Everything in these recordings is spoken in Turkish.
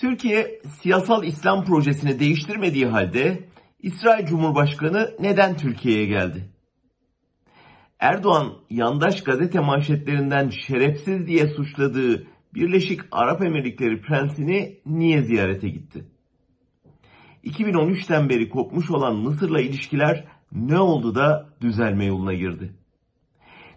Türkiye siyasal İslam projesini değiştirmediği halde İsrail Cumhurbaşkanı neden Türkiye'ye geldi? Erdoğan yandaş gazete manşetlerinden şerefsiz diye suçladığı Birleşik Arap Emirlikleri prensini niye ziyarete gitti? 2013'ten beri kopmuş olan Mısır'la ilişkiler ne oldu da düzelme yoluna girdi?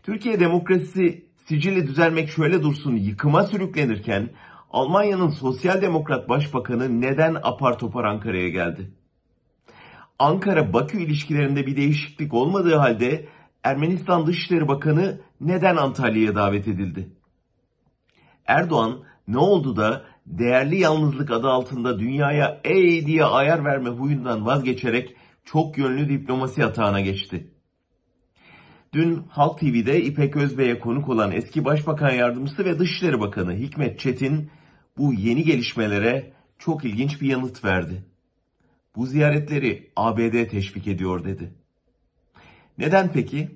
Türkiye demokrasisi sicili düzelmek şöyle dursun yıkıma sürüklenirken Almanya'nın sosyal demokrat başbakanı neden apar topar Ankara'ya geldi? Ankara-Bakü ilişkilerinde bir değişiklik olmadığı halde Ermenistan Dışişleri Bakanı neden Antalya'ya davet edildi? Erdoğan ne oldu da değerli yalnızlık adı altında dünyaya ey diye ayar verme huyundan vazgeçerek çok yönlü diplomasi atağına geçti? Dün Halk TV'de İpek Özbey'e konuk olan eski Başbakan Yardımcısı ve Dışişleri Bakanı Hikmet Çetin bu yeni gelişmelere çok ilginç bir yanıt verdi. Bu ziyaretleri ABD teşvik ediyor dedi. Neden peki?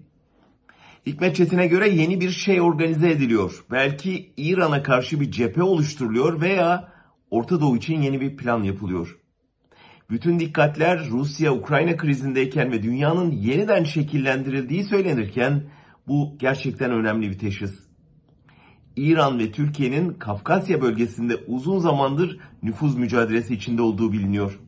Hikmet Çetin'e göre yeni bir şey organize ediliyor. Belki İran'a karşı bir cephe oluşturuluyor veya Orta Doğu için yeni bir plan yapılıyor. Bütün dikkatler Rusya-Ukrayna krizindeyken ve dünyanın yeniden şekillendirildiği söylenirken bu gerçekten önemli bir teşhis. İran ve Türkiye'nin Kafkasya bölgesinde uzun zamandır nüfuz mücadelesi içinde olduğu biliniyor.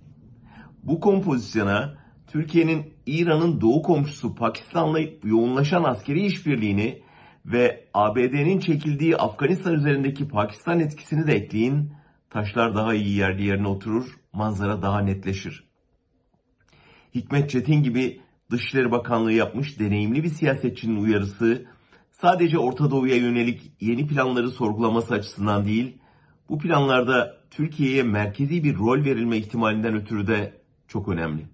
Bu kompozisyona Türkiye'nin İran'ın doğu komşusu Pakistan'la yoğunlaşan askeri işbirliğini ve ABD'nin çekildiği Afganistan üzerindeki Pakistan etkisini de ekleyin, taşlar daha iyi yerli yerine oturur, manzara daha netleşir. Hikmet Çetin gibi Dışişleri Bakanlığı yapmış deneyimli bir siyasetçinin uyarısı sadece Orta Doğu'ya yönelik yeni planları sorgulaması açısından değil, bu planlarda Türkiye'ye merkezi bir rol verilme ihtimalinden ötürü de çok önemli.